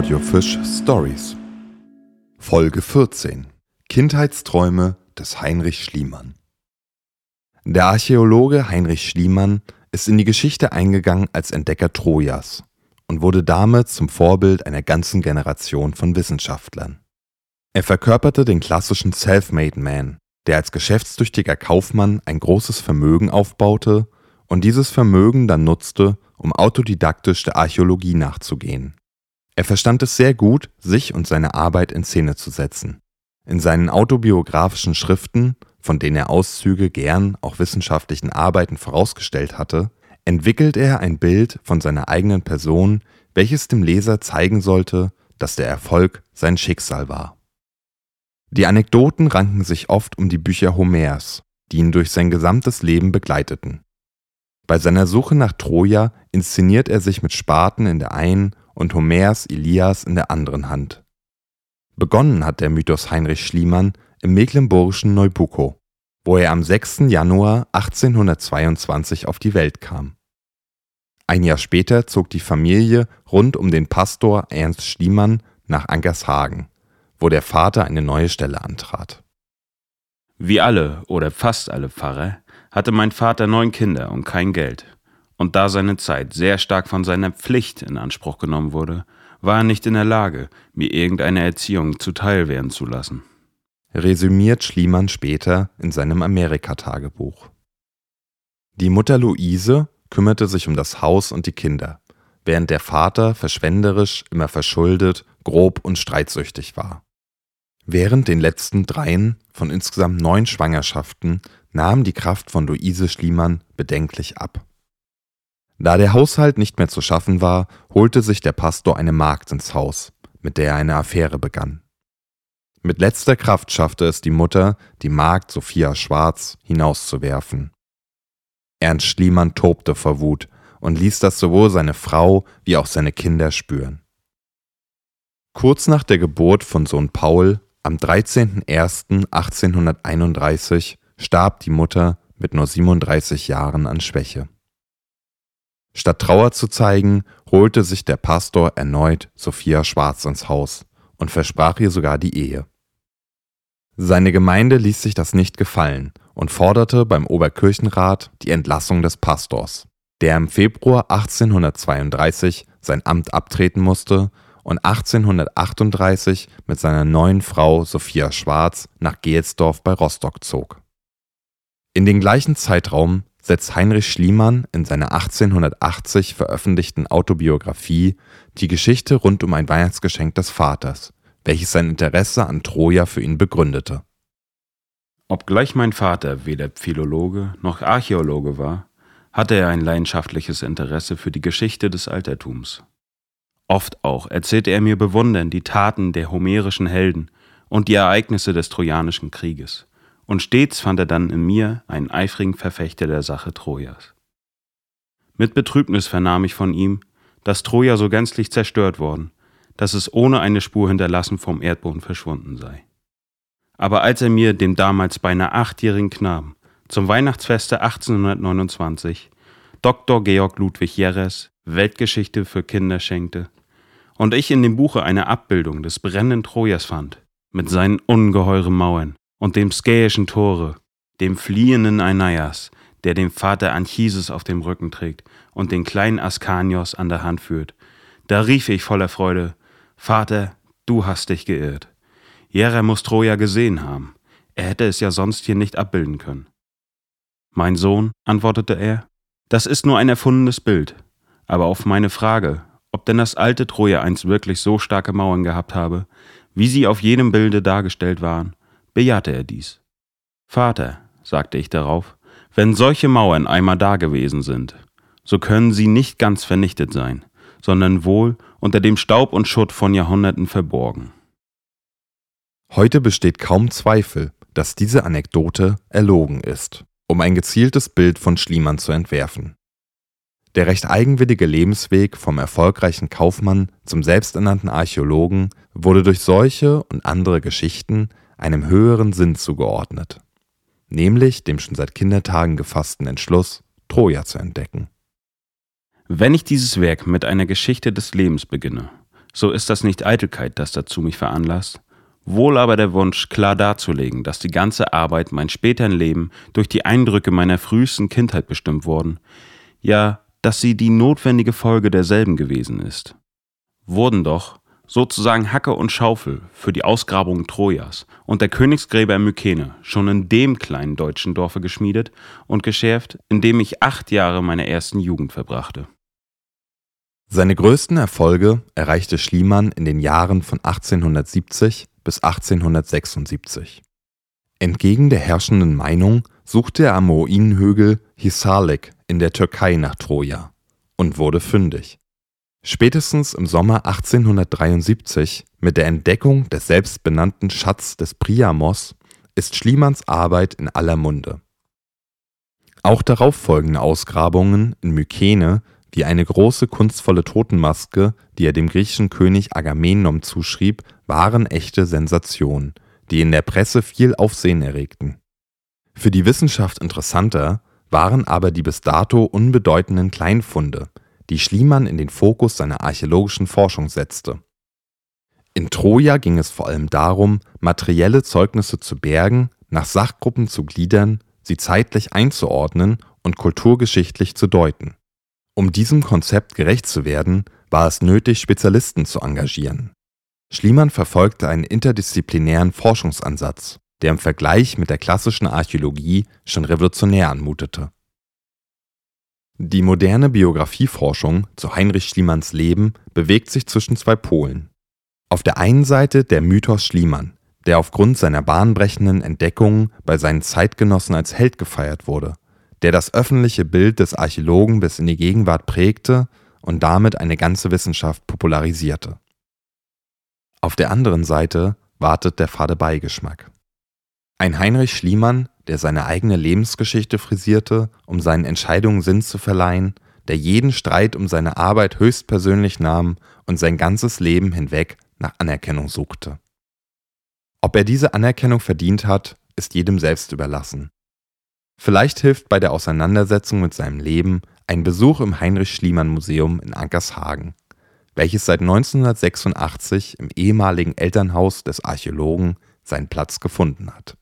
Audiofisch Stories. Folge 14. Kindheitsträume des Heinrich Schliemann. Der Archäologe Heinrich Schliemann ist in die Geschichte eingegangen als Entdecker Trojas und wurde damit zum Vorbild einer ganzen Generation von Wissenschaftlern. Er verkörperte den klassischen Self-Made Man, der als geschäftstüchtiger Kaufmann ein großes Vermögen aufbaute und dieses Vermögen dann nutzte, um autodidaktisch der Archäologie nachzugehen. Er verstand es sehr gut, sich und seine Arbeit in Szene zu setzen. In seinen autobiografischen Schriften, von denen er Auszüge gern auch wissenschaftlichen Arbeiten vorausgestellt hatte, entwickelt er ein Bild von seiner eigenen Person, welches dem Leser zeigen sollte, dass der Erfolg sein Schicksal war. Die Anekdoten ranken sich oft um die Bücher Homers, die ihn durch sein gesamtes Leben begleiteten. Bei seiner Suche nach Troja inszeniert er sich mit Spaten in der einen und Homers Ilias in der anderen Hand. Begonnen hat der Mythos Heinrich Schliemann im mecklenburgischen Neubuckow, wo er am 6. Januar 1822 auf die Welt kam. Ein Jahr später zog die Familie rund um den Pastor Ernst Schliemann nach Angershagen, wo der Vater eine neue Stelle antrat. Wie alle oder fast alle Pfarrer hatte mein Vater neun Kinder und kein Geld. Und da seine Zeit sehr stark von seiner Pflicht in Anspruch genommen wurde, war er nicht in der Lage, mir irgendeine Erziehung zuteil werden zu lassen. Resümiert Schliemann später in seinem Amerika-Tagebuch. Die Mutter Luise kümmerte sich um das Haus und die Kinder, während der Vater verschwenderisch, immer verschuldet, grob und streitsüchtig war. Während den letzten dreien von insgesamt neun Schwangerschaften nahm die Kraft von Luise Schliemann bedenklich ab. Da der Haushalt nicht mehr zu schaffen war, holte sich der Pastor eine Magd ins Haus, mit der er eine Affäre begann. Mit letzter Kraft schaffte es die Mutter, die Magd Sophia Schwarz hinauszuwerfen. Ernst Schliemann tobte vor Wut und ließ das sowohl seine Frau wie auch seine Kinder spüren. Kurz nach der Geburt von Sohn Paul, am 13.01.1831, starb die Mutter mit nur 37 Jahren an Schwäche. Statt Trauer zu zeigen, holte sich der Pastor erneut Sophia Schwarz ins Haus und versprach ihr sogar die Ehe. Seine Gemeinde ließ sich das nicht gefallen und forderte beim Oberkirchenrat die Entlassung des Pastors, der im Februar 1832 sein Amt abtreten musste und 1838 mit seiner neuen Frau Sophia Schwarz nach Gehelsdorf bei Rostock zog. In den gleichen Zeitraum setzt Heinrich Schliemann in seiner 1880 veröffentlichten Autobiografie die Geschichte rund um ein Weihnachtsgeschenk des Vaters, welches sein Interesse an Troja für ihn begründete. Obgleich mein Vater weder Philologe noch Archäologe war, hatte er ein leidenschaftliches Interesse für die Geschichte des Altertums. Oft auch erzählte er mir bewundernd die Taten der homerischen Helden und die Ereignisse des Trojanischen Krieges und stets fand er dann in mir einen eifrigen Verfechter der Sache Trojas. Mit Betrübnis vernahm ich von ihm, dass Troja so gänzlich zerstört worden, dass es ohne eine Spur hinterlassen vom Erdboden verschwunden sei. Aber als er mir, dem damals beinahe achtjährigen Knaben, zum Weihnachtsfeste 1829 Dr. Georg Ludwig Jerres Weltgeschichte für Kinder schenkte und ich in dem Buche eine Abbildung des brennenden Trojas fand, mit seinen ungeheuren Mauern, und dem skäischen Tore, dem fliehenden Aeneas, der den Vater Anchises auf dem Rücken trägt und den kleinen Askanios an der Hand führt. Da rief ich voller Freude, Vater, du hast dich geirrt. Jera muss Troja gesehen haben. Er hätte es ja sonst hier nicht abbilden können. Mein Sohn, antwortete er, das ist nur ein erfundenes Bild. Aber auf meine Frage, ob denn das alte Troja einst wirklich so starke Mauern gehabt habe, wie sie auf jedem Bilde dargestellt waren, bejahte er dies. Vater, sagte ich darauf, wenn solche Mauern einmal dagewesen sind, so können sie nicht ganz vernichtet sein, sondern wohl unter dem Staub und Schutt von Jahrhunderten verborgen. Heute besteht kaum Zweifel, dass diese Anekdote erlogen ist, um ein gezieltes Bild von Schliemann zu entwerfen. Der recht eigenwillige Lebensweg vom erfolgreichen Kaufmann zum selbsternannten Archäologen wurde durch solche und andere Geschichten einem höheren Sinn zugeordnet, nämlich dem schon seit Kindertagen gefassten Entschluss, Troja zu entdecken. Wenn ich dieses Werk mit einer Geschichte des Lebens beginne, so ist das nicht Eitelkeit, das dazu mich veranlasst, wohl aber der Wunsch, klar darzulegen, dass die ganze Arbeit, mein späteren Leben, durch die Eindrücke meiner frühesten Kindheit bestimmt worden, ja, dass sie die notwendige Folge derselben gewesen ist. Wurden doch, sozusagen Hacke und Schaufel für die Ausgrabungen Trojas und der Königsgräber Mykene schon in dem kleinen deutschen Dorfe geschmiedet und geschärft, in dem ich acht Jahre meiner ersten Jugend verbrachte. Seine größten Erfolge erreichte Schliemann in den Jahren von 1870 bis 1876. Entgegen der herrschenden Meinung suchte er am Moinhügel Hisarlik in der Türkei nach Troja und wurde fündig. Spätestens im Sommer 1873 mit der Entdeckung des selbstbenannten Schatz des Priamos ist Schliemanns Arbeit in aller Munde. Auch darauffolgende Ausgrabungen in Mykene wie eine große kunstvolle Totenmaske, die er dem griechischen König Agamemnon zuschrieb, waren echte Sensationen, die in der Presse viel Aufsehen erregten. Für die Wissenschaft interessanter waren aber die bis dato unbedeutenden Kleinfunde, die Schliemann in den Fokus seiner archäologischen Forschung setzte. In Troja ging es vor allem darum, materielle Zeugnisse zu bergen, nach Sachgruppen zu gliedern, sie zeitlich einzuordnen und kulturgeschichtlich zu deuten. Um diesem Konzept gerecht zu werden, war es nötig, Spezialisten zu engagieren. Schliemann verfolgte einen interdisziplinären Forschungsansatz, der im Vergleich mit der klassischen Archäologie schon revolutionär anmutete die moderne Biografieforschung zu Heinrich Schliemanns Leben bewegt sich zwischen zwei Polen. Auf der einen Seite der Mythos Schliemann, der aufgrund seiner bahnbrechenden Entdeckungen bei seinen Zeitgenossen als Held gefeiert wurde, der das öffentliche Bild des Archäologen bis in die Gegenwart prägte und damit eine ganze Wissenschaft popularisierte. Auf der anderen Seite wartet der fade Beigeschmack. Ein Heinrich Schliemann, der seine eigene Lebensgeschichte frisierte, um seinen Entscheidungen Sinn zu verleihen, der jeden Streit um seine Arbeit höchstpersönlich nahm und sein ganzes Leben hinweg nach Anerkennung suchte. Ob er diese Anerkennung verdient hat, ist jedem selbst überlassen. Vielleicht hilft bei der Auseinandersetzung mit seinem Leben ein Besuch im Heinrich Schliemann Museum in Ankershagen, welches seit 1986 im ehemaligen Elternhaus des Archäologen seinen Platz gefunden hat